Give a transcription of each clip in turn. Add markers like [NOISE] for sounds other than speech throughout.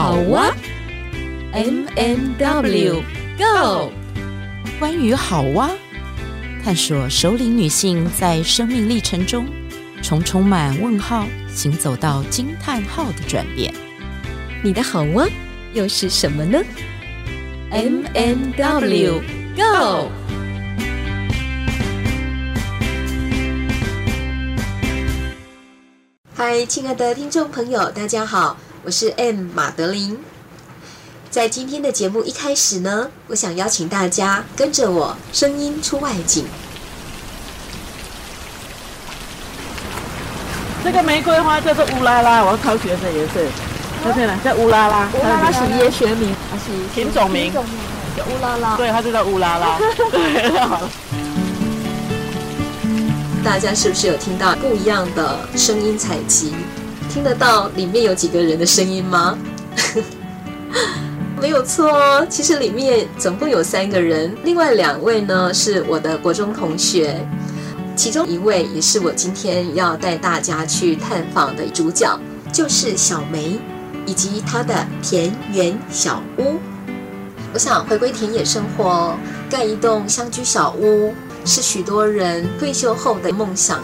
好哇，M M W Go，关于好哇，探索首领女性在生命历程中从充满问号行走到惊叹号的转变。你的好哇又是什么呢？M M W Go。嗨，亲爱的听众朋友，大家好，我是 M 马德琳。在今天的节目一开始呢，我想邀请大家跟着我声音出外景。这个玫瑰花叫做乌拉拉，我要考学的颜色。看见了，叫乌拉拉。乌拉拉是叶学名还是品种名？叫乌拉拉。对，它就叫乌拉拉。[LAUGHS] 对，好。大家是不是有听到不一样的声音采集？听得到里面有几个人的声音吗？[LAUGHS] 没有错哦，其实里面总共有三个人，另外两位呢是我的国中同学，其中一位也是我今天要带大家去探访的主角，就是小梅以及她的田园小屋。我想回归田野生活，盖一栋乡居小屋。是许多人退休后的梦想。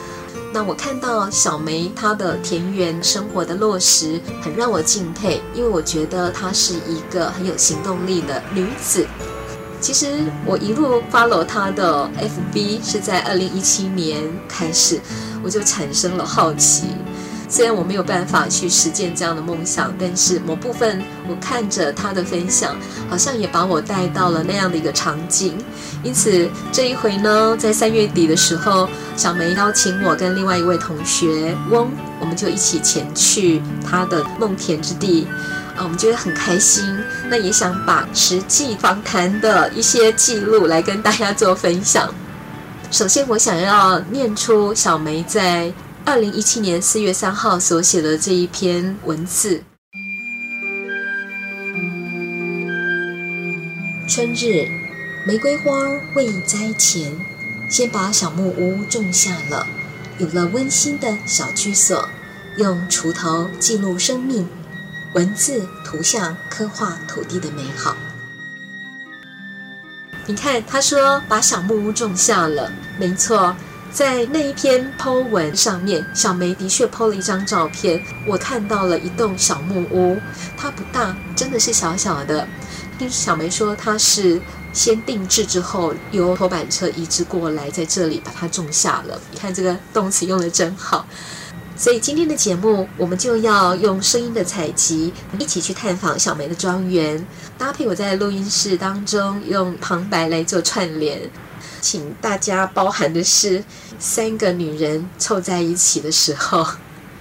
那我看到小梅她的田园生活的落实，很让我敬佩，因为我觉得她是一个很有行动力的女子。其实我一路 follow 她的 FB 是在二零一七年开始，我就产生了好奇。虽然我没有办法去实践这样的梦想，但是某部分我看着他的分享，好像也把我带到了那样的一个场景。因此这一回呢，在三月底的时候，小梅邀请我跟另外一位同学翁，我们就一起前去他的梦田之地。啊，我们觉得很开心。那也想把实际访谈的一些记录来跟大家做分享。首先，我想要念出小梅在。二零一七年四月三号所写的这一篇文字。春日，玫瑰花未栽前，先把小木屋种下了，有了温馨的小居所，用锄头记录生命，文字图像刻画土地的美好。你看，他说把小木屋种下了，没错。在那一篇 po 文上面，小梅的确 po 了一张照片。我看到了一栋小木屋，它不大，真的是小小的。听小梅说，她是先定制之后，由拖板车移植过来，在这里把它种下了。你看这个动词用得真好。所以今天的节目，我们就要用声音的采集，一起去探访小梅的庄园，搭配我在录音室当中用旁白来做串联。请大家包含的是，三个女人凑在一起的时候，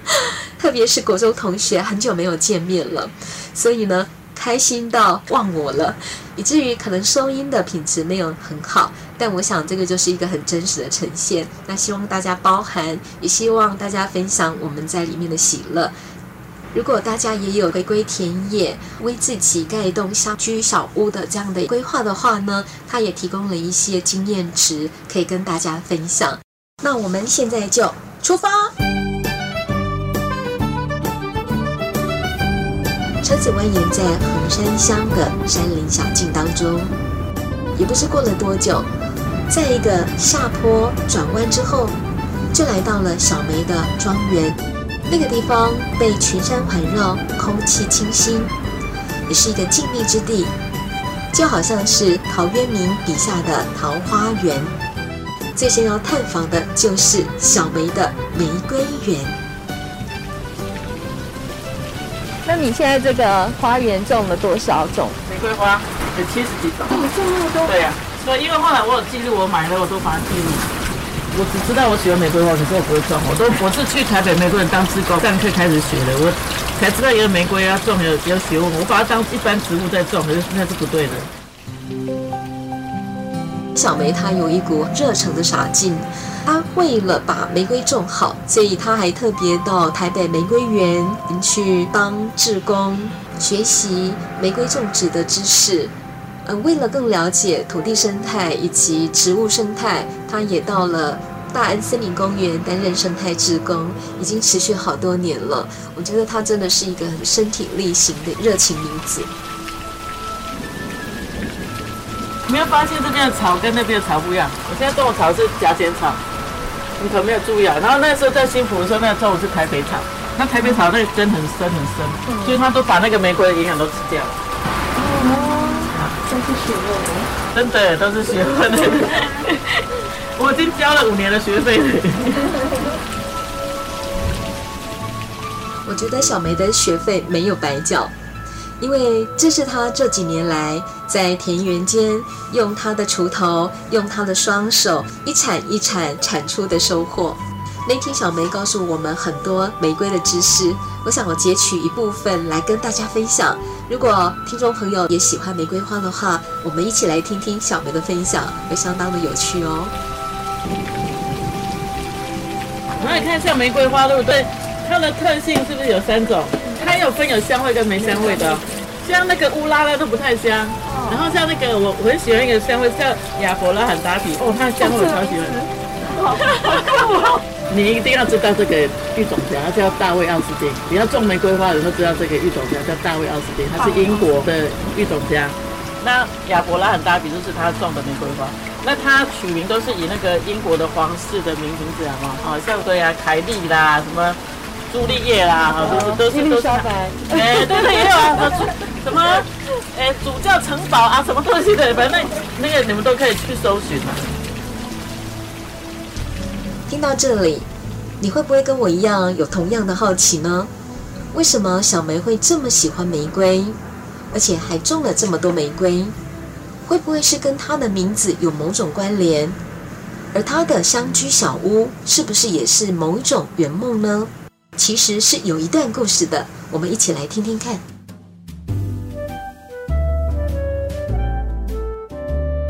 [LAUGHS] 特别是国中同学，很久没有见面了，所以呢，开心到忘我了，以至于可能收音的品质没有很好，但我想这个就是一个很真实的呈现。那希望大家包含，也希望大家分享我们在里面的喜乐。如果大家也有回归田野，为自己盖一栋乡居小屋的这样的规划的话呢，他也提供了一些经验值可以跟大家分享。那我们现在就出发。车子蜿蜒在横山乡的山林小径当中，也不知过了多久，在一个下坡转弯之后，就来到了小梅的庄园。那个地方被群山环绕，空气清新，也是一个静谧之地，就好像是陶渊明笔下的桃花源。最先要探访的就是小梅的玫瑰园。那你现在这个花园种了多少种玫瑰花？有七十几种。这么多？对呀、啊，所以因为后来我有记录，我买了我都把它记录。我只知道我喜欢玫瑰花，可是我不会种。我都我是去台北玫瑰园当志工，上课开始学的，我才知道一个玫瑰要种有有学问。我把它当一般植物在种，可是那是不对的。小梅她有一股热诚的傻劲，她为了把玫瑰种好，所以她还特别到台北玫瑰园去当志工，学习玫瑰种植的知识。嗯，为了更了解土地生态以及植物生态，他也到了大安森林公园担任生态志工，已经持续好多年了。我觉得她真的是一个很身体力行的热情女子。你没有发现这边的草跟那边的草不一样？我现在种的草是夹剪草，你可没有注意啊。然后那时候在新埔的时候，那个种的是台北草，那台北草那个根很深很深，嗯、所以它都把那个玫瑰的营养都吃掉了。哦，都是学问的，真的都是学问 [LAUGHS] [LAUGHS] [LAUGHS] 的。我已经交了五年的学费。[LAUGHS] 我觉得小梅的学费没有白交。因为这是她这几年来在田园间用她的锄头、用她的双手一铲一铲铲出的收获。那天小梅告诉我们很多玫瑰的知识，我想我截取一部分来跟大家分享。如果听众朋友也喜欢玫瑰花的话，我们一起来听听小梅的分享，会相当的有趣哦。我们来看像玫瑰花，对不对？它的特性是不是有三种？它有分有香味跟没香味的，像那个乌拉拉都不太香，然后像那个我我很喜欢一个香味叫亚伯拉罕达比，哦，它的香味我超喜欢。你一定要知道这个育种家，它叫大卫奥斯汀。你要种玫瑰花的时候知道这个育种家叫大卫奥斯汀，他是英国的育种家。那亚伯拉罕大比就是他种的玫瑰花，那他取名都是以那个英国的皇室的名名字啊，啊，像对啊，凯莉啦什么。朱丽叶啦，哈，都是都是都是，哎，对对也有啊，什么，哎，主教城堡啊，什么东西的，反正那个你们都可以去搜寻嘛。听到这里，你会不会跟我一样有同样的好奇呢？为什么小梅会这么喜欢玫瑰，而且还种了这么多玫瑰？会不会是跟他的名字有某种关联？而他的乡居小屋是不是也是某一种圆梦呢？其实是有一段故事的，我们一起来听听看。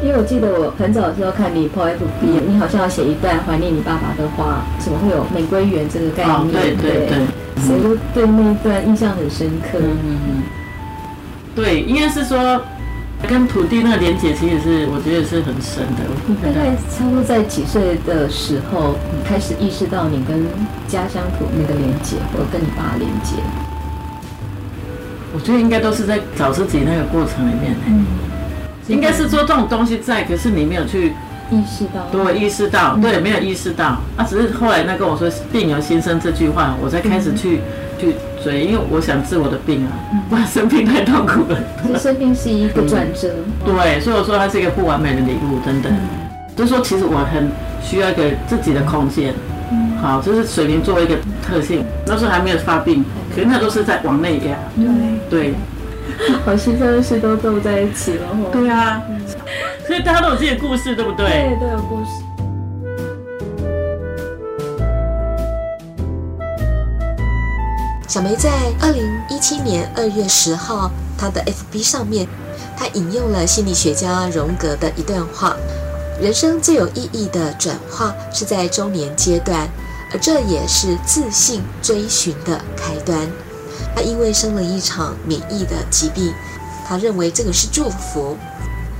因为我记得我很早的时候看你 po FB，你好像要写一段怀念你爸爸的话，怎么会有玫瑰园这个概念？哦、对对对，所以就对那一段印象很深刻。嗯嗯嗯，对，应该是说。跟土地那个连接，其实是我觉得是很深的。你大概差不多在几岁的时候，你开始意识到你跟家乡土那个连接，或者跟你爸连接？我觉得应该都是在找自己那个过程里面。嗯，应该是说这种东西在，可是你没有去意识到。对，意识到，对，没有意识到。啊，只是后来那跟我说“病由心生”这句话，我才开始去。去追，因为我想治我的病啊，不然生病太痛苦了。其实生病是一个转折，对，所以我说它是一个不完美的礼物，等等。就是说，其实我很需要一个自己的空间。好，就是水瓶座一个特性，那时候还没有发病，可是那都是在往内压。对，[LAUGHS] 好心酸的事都都在一起了。对啊，所以大家都有自己的故事，对不对？对，都有故事。小梅在二零一七年二月十号，她的 FB 上面，她引用了心理学家荣格的一段话：人生最有意义的转化是在中年阶段，而这也是自信追寻的开端。她因为生了一场免疫的疾病，她认为这个是祝福。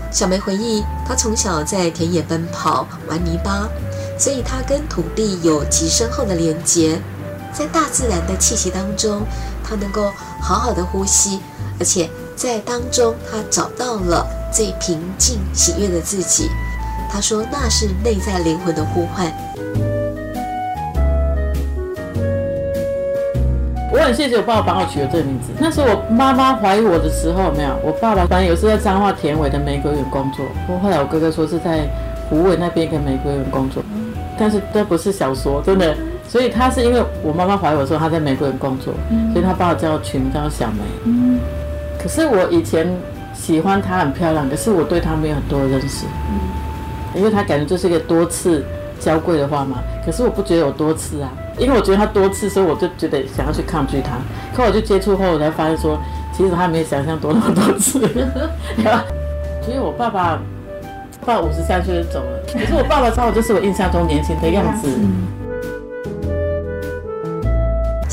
小梅回忆，她从小在田野奔跑、玩泥巴，所以她跟土地有极深厚的连结。在大自然的气息当中，他能够好好的呼吸，而且在当中他找到了最平静喜悦的自己。他说那是内在灵魂的呼唤。我很谢谢我爸爸帮我取了这个名字。那时候我妈妈怀疑我的时候，没有，我爸爸反正有时在彰化田尾的玫瑰园工作。不过后来我哥哥说是在湖尾那边跟玫瑰园工作，但是这不是小说，真的。所以他是因为我妈妈怀我时候他在美国人工作，嗯、所以他把我叫取名叫小梅。嗯、可是我以前喜欢她很漂亮，可是我对她没有很多的认识。嗯、因为她感觉就是一个多次娇贵的话嘛。可是我不觉得有多次啊，因为我觉得她多次，所以我就觉得想要去抗拒她。可我就接触后，我才发现说，其实她没有想象多那么多次。[LAUGHS] 其实我爸爸，爸五十三岁就走了，可是我爸爸刚好就是我印象中年轻的样子。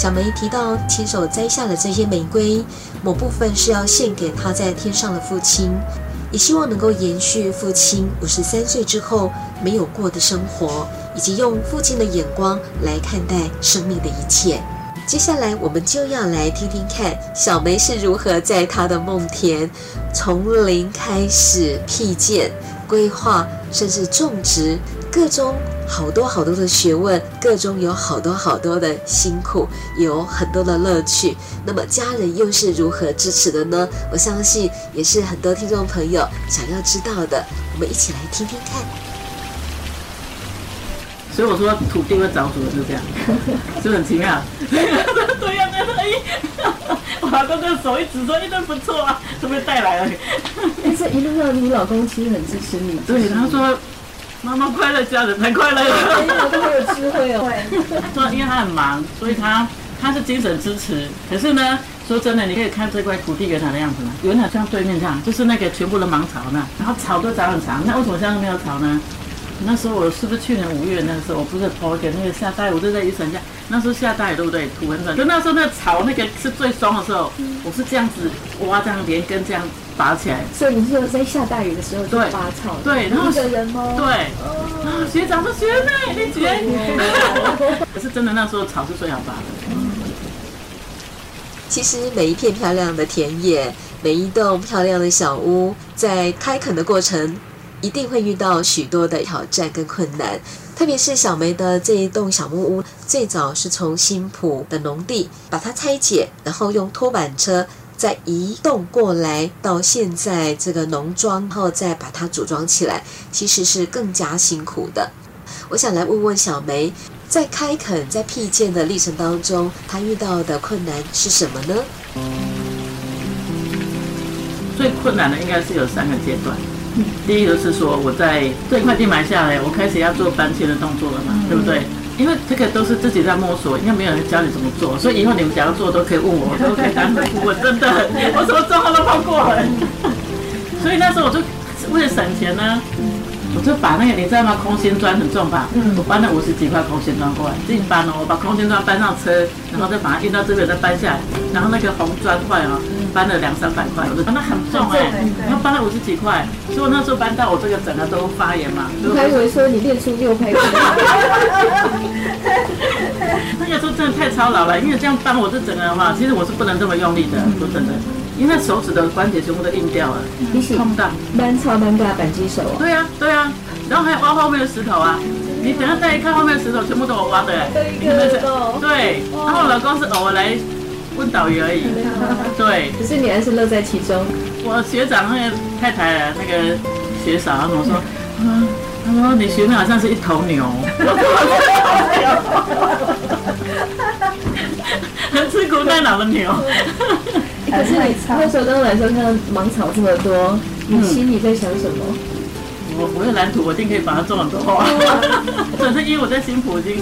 小梅提到，亲手摘下的这些玫瑰，某部分是要献给他在天上的父亲，也希望能够延续父亲五十三岁之后没有过的生活，以及用父亲的眼光来看待生命的一切。接下来，我们就要来听听看小梅是如何在她的梦田从零开始辟建、规划，甚至种植，各种好多好多的学问，各中有好多好多的辛苦，有很多的乐趣。那么家人又是如何支持的呢？我相信也是很多听众朋友想要知道的。我们一起来听听看。所以我说土地会找主人是这样，[LAUGHS] 是不是很奇妙？对呀，对呀，我老公的手一指说：“一顿不错啊，是不是带来了？”但是一路上你老公其实很支持你。对，他说。妈妈快乐，家人才快乐。哎呀，都好有智慧哦。[LAUGHS] 对，因为他很忙，所以他他是精神支持。可是呢，说真的，你可以看这块土地原来的样子嘛？原来像对面这样，就是那个全部的芒草那，然后草都长很长。那为什么现在没有草呢？那时候我是不是去年五月那个时候，我不是头给那个下大雨，我就在雨伞下。那时候下大雨对不对？土很软。就那时候那个草那个是最松的时候，我是这样子挖这样连根这样拔起来。所以你是在下大雨的时候就拔草？对，然后一个人吗？对。啊，学长说学妹，你觉？可是真的那时候草是最好拔的。其实每一片漂亮的田野，每一栋漂亮的小屋，在开垦的过程。一定会遇到许多的挑战跟困难，特别是小梅的这一栋小木屋，最早是从新浦的农地把它拆解，然后用拖板车再移动过来，到现在这个农庄，然后再把它组装起来，其实是更加辛苦的。我想来问问小梅，在开垦、在辟建的历程当中，她遇到的困难是什么呢？最困难的应该是有三个阶段。第一个是说，我在这块地买下来，我开始要做搬迁的动作了嘛，对不对？因为这个都是自己在摸索，应该没有人教你怎么做，所以以后你们想要做都可以问我，我都可以当顾问，真的，我什么状况都碰过了。[LAUGHS] 所以那时候我就为了省钱呢。我就把那个你知道吗？空心砖很重吧？嗯，我搬了五十几块空心砖过来，自己搬哦。我把空心砖搬上车，然后再把它运到这边，再搬下来。然后那个红砖块哦，搬了两三百块，我就搬得很重哎。然后搬了五十几块，所以我那时候搬到我这个整个都发炎嘛。[LAUGHS] 我还以为说你练出六拍功。[LAUGHS] 那个时候真的太操劳了，因为这样搬我这整个的话，其实我是不能这么用力的，说真的。因为手指的关节全部都硬掉了，你洗不到。蛮超蛮大扳机手啊。对呀、啊，对呀、啊，然后还有挖后面的石头啊。你等下再一看后面的石头，全部都我挖的哎。对，然后我老公是偶尔来问导游而已。[LAUGHS] 对。可是你还是乐在其中。我学长那个太太啊那个学嫂，他跟我说，嗯，他说你学妹好像是一头牛。[LAUGHS] 很吃苦耐劳的牛。可是你那时候刚来说看到芒草这么多，你心里在想什么？我我有蓝图，我一定可以把它种很多花。[LAUGHS] 可是因为我在新埔已经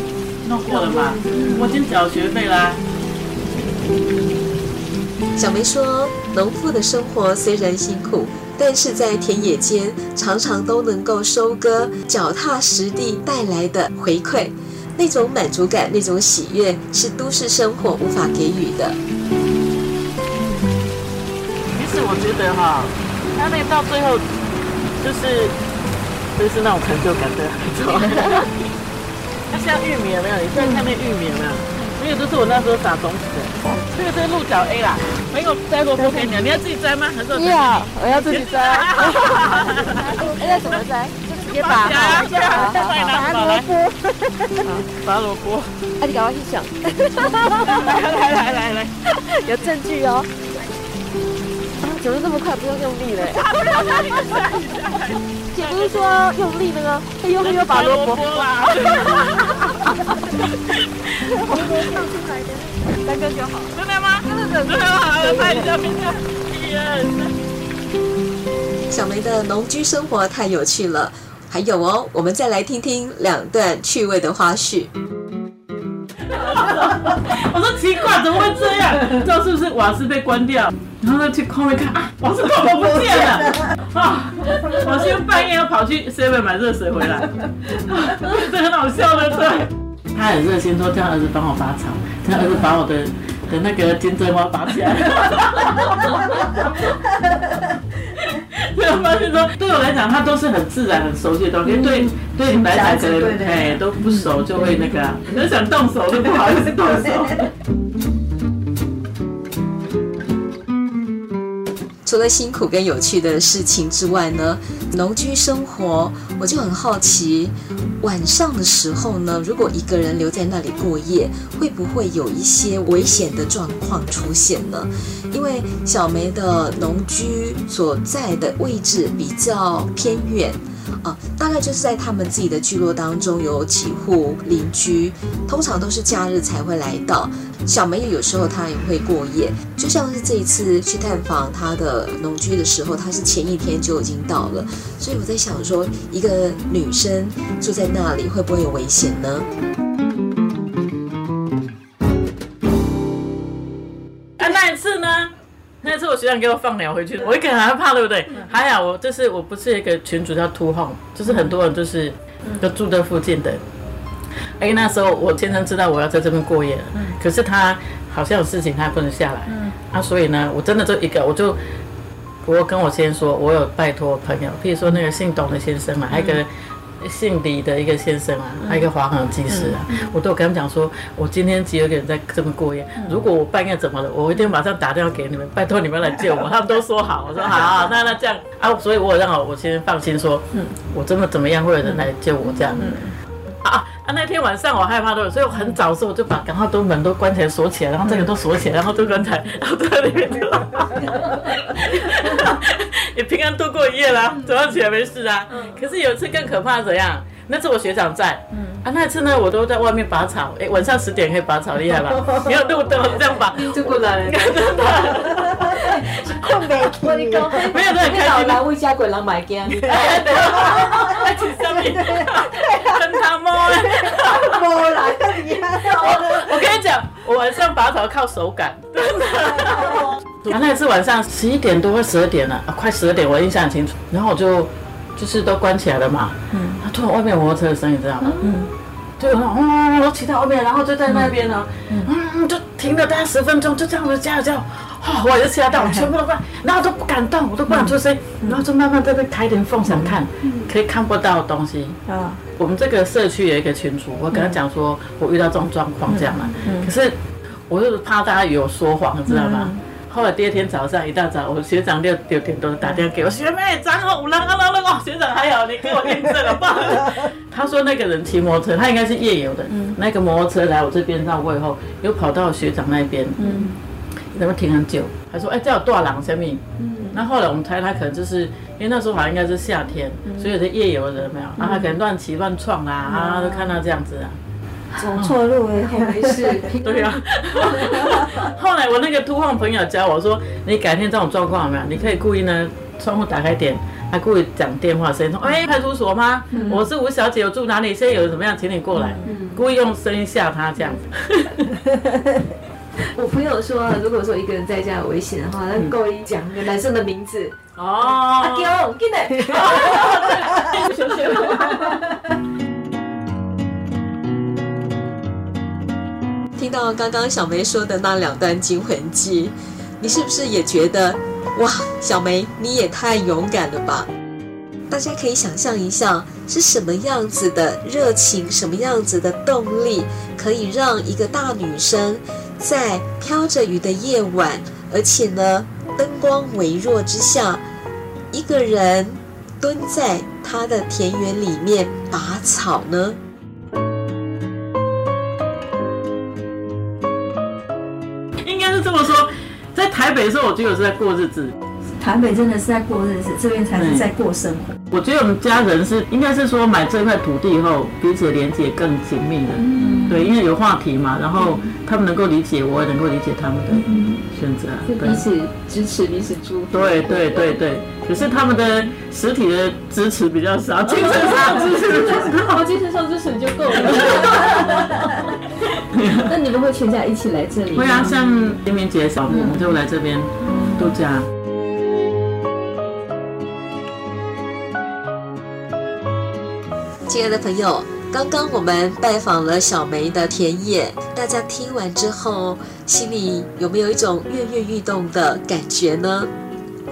弄过了嘛，我已经缴学费啦。小梅说，农妇的生活虽然辛苦，但是在田野间常常都能够收割脚踏实地带来的回馈，那种满足感，那种喜悦，是都市生活无法给予的。我觉得哈，他那个到最后就是就是那种成就感的，没错。[LAUGHS] [LAUGHS] 它像玉米有没有？你现在看那玉米有没有？那个都是我那时候撒种子的。这个是鹿角 A 啦，没有摘过不给你，你要自己摘吗？还是要？我要自己摘。[LAUGHS] 那怎么摘？就直接拔。拔萝卜。拔萝卜。那，你赶快去想。来来来来，有证据哦。怎么这么快？不用用力嘞！[LAUGHS] 姐不是说用力的吗？他用力又拔萝卜啦！出来的，三个就好。真的吗？真的真的。真的好，要拍一下，拍一下。小梅的农居生活太有趣了，还有哦，我们再来听听两段趣味的花絮。[LAUGHS] 我说奇怪，怎么会这样？知道是不是瓦斯被关掉？然后他去后面看啊，瓦斯头不见了 [LAUGHS] 啊！我先半夜要跑去 seven 买热水回来，这很好笑的，对。他很热心，说叫儿子帮我拔草，叫儿子把我的的那个金针花拔起来。没有发现说，对我来讲，它都是很自然、很熟悉的东西。对对，你来讲可能哎都不熟，就会那个，很想动手都不好意思动手。[LAUGHS] 除了辛苦跟有趣的事情之外呢，农居生活，我就很好奇，晚上的时候呢，如果一个人留在那里过夜，会不会有一些危险的状况出现呢？因为小梅的农居所在的位置比较偏远。大概就是在他们自己的聚落当中有几户邻居，通常都是假日才会来到。小梅也有时候她也会过夜，就像是这一次去探访她的农居的时候，她是前一天就已经到了。所以我在想说，一个女生住在那里会不会有危险呢？我学长给我放鸟回去，我一个人害怕，对不对？还好我就是我不是一个群主叫秃后，就是很多人就是都住在附近的。哎，那时候我先生知道我要在这边过夜了，可是他好像有事情，他还不能下来。啊，所以呢，我真的就一个，我就我跟我先生说，我有拜托朋友，譬如说那个姓董的先生嘛，还有一个。姓李的一个先生啊，还有一个华航技师啊，我都有跟他们讲说，我今天只有一个人在这边过夜，如果我半夜怎么了，我一定马上打电话给你们，拜托你们来救我。[LAUGHS] 他们都说好，我说好，好，那那这样啊，所以我让我先放心说，我真的怎么样会有人来救我这样。啊 [LAUGHS] 啊！那天晚上我害怕的，所以我很早的时候我就把赶快都门都关起来锁起来，然后这个都锁起来，然后都关起来，[LAUGHS] 然后都在里面就，[LAUGHS] 也平安度过一夜啦，早上起来没事啊。可是有一次更可怕，怎样？那次我学长在，啊，那次呢我都在外面拔草，哎，晚上十点可以拔草，[LAUGHS] 厉害吧？你有路灯这样拔，就过来了，[LAUGHS] 真的。困没？我跟你开心。老人为家鬼人买惊。[LAUGHS] 哎，对。在吃什么？跟他摸嘞。摸来。我跟你讲，我晚上拔草靠手感。真的。啊，那次晚上十一点多快十二点了，啊，快十二点，我印象很清楚。然后我就就是都关起来了嘛。嗯。他突然外面有摩托车的声音，知道吗？嗯。就有那种嗡，我骑到后面，然后就在那边呢，嗯，就停了大概十分钟，就这样子叫叫。哦，[LAUGHS] 我就吓到，我全部都关，然后都不敢动，我都不敢出声，然后就慢慢在那开点缝想看，可以看不到的东西。啊，我们这个社区有一个群主，我跟他讲说，我遇到这种状况这样嘛，可是我就是怕大家有说谎，你知道吗？后来第二天早上一大早，我学长六六点多打电话给我，学妹，然后五郎啊啦啦，学长还好，你给我验证了吧？他说那个人骑摩托车，他应该是夜游的，那个摩托车来我这边绕过以后，又跑到学长那边。嗯怎么停很久？他说哎，这有多少人？什么？嗯。那后来我们猜他可能就是因为那时候好像应该是夏天，所以有些夜游的人没有，然后他可能乱骑乱闯啊，啊，都看到这样子啊。走错路哎，好没事。[LAUGHS] 对呀。[LAUGHS] 后来我那个秃后朋友教我说，你改天这种状况有没有？你可以故意呢，窗户打开点，还故意讲电话声音说，哎，派出所吗？我是吴小姐，我住哪里？现在有怎么样，请你过来。故意用声音吓他这样子。[LAUGHS] 我朋友说，如果说一个人在家有危险的话，那故意讲个男生的名字哦，阿娇，进来。听到刚刚小梅说的那两段惊魂记，你是不是也觉得哇，小梅你也太勇敢了吧？大家可以想象一下，是什么样子的热情，什么样子的动力，可以让一个大女生。在飘着雨的夜晚，而且呢，灯光微弱之下，一个人蹲在他的田园里面拔草呢。是这么说，在台北的时候，我觉得我是在过日子。台北真的是在过日子，这边才是在过生活。我觉得我们家人是应该是说买这块土地以后，彼此连接更紧密的。嗯，对，因为有话题嘛，然后他们能够理解，我也能够理解他们的选择，彼此支持，彼此祝福。对对对对，可是他们的实体的支持比较少，精神上支持，好，精神上支持就够了。[LAUGHS] [LAUGHS] 那你们会全家一起来这里？会啊，像清明节扫墓，我们就来这边。度假。亲爱的朋友，刚刚我们拜访了小梅的田野，大家听完之后，心里有没有一种跃跃欲动的感觉呢？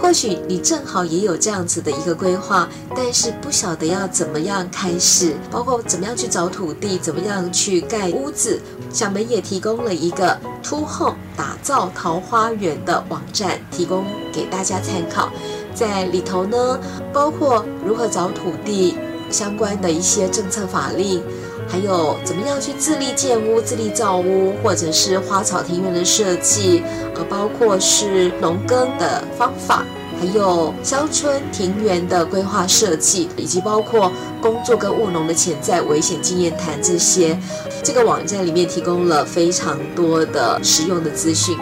或许你正好也有这样子的一个规划，但是不晓得要怎么样开始，包括怎么样去找土地，怎么样去盖屋子。小梅也提供了一个 To Home 打造桃花源的网站，提供给大家参考。在里头呢，包括如何找土地相关的一些政策法令，还有怎么样去自力建屋、自力造屋，或者是花草庭院的设计，呃，包括是农耕的方法，还有乡村庭园的规划设计，以及包括工作跟务农的潜在危险经验谈这些。这个网站里面提供了非常多的实用的资讯。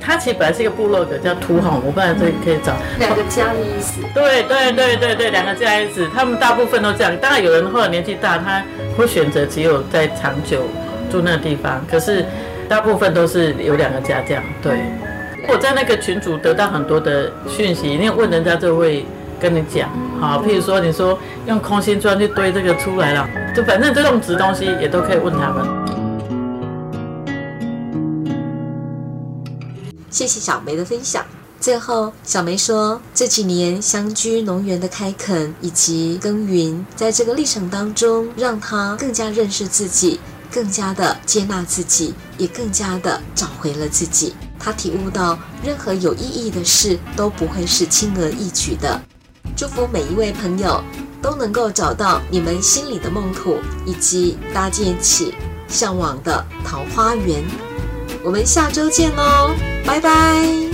它其实本来是一个部落格，叫土吼我不知道这里可以找。两个家的意思。对对对对对，两个家的意思。他们大部分都这样。当然有人后来年纪大，他会选择只有在长久住那个地方。可是大部分都是有两个家这样。对。我在那个群组得到很多的讯息，因为问人家就会跟你讲。好，譬如说你说用空心砖去堆这个出来了，就反正这种纸东西也都可以问他们。谢谢小梅的分享。最后，小梅说，这几年乡居农园的开垦以及耕耘，在这个历程当中，让她更加认识自己，更加的接纳自己，也更加的找回了自己。她体悟到，任何有意义的事都不会是轻而易举的。祝福每一位朋友都能够找到你们心里的梦土，以及搭建起向往的桃花源。我们下周见喽，拜拜。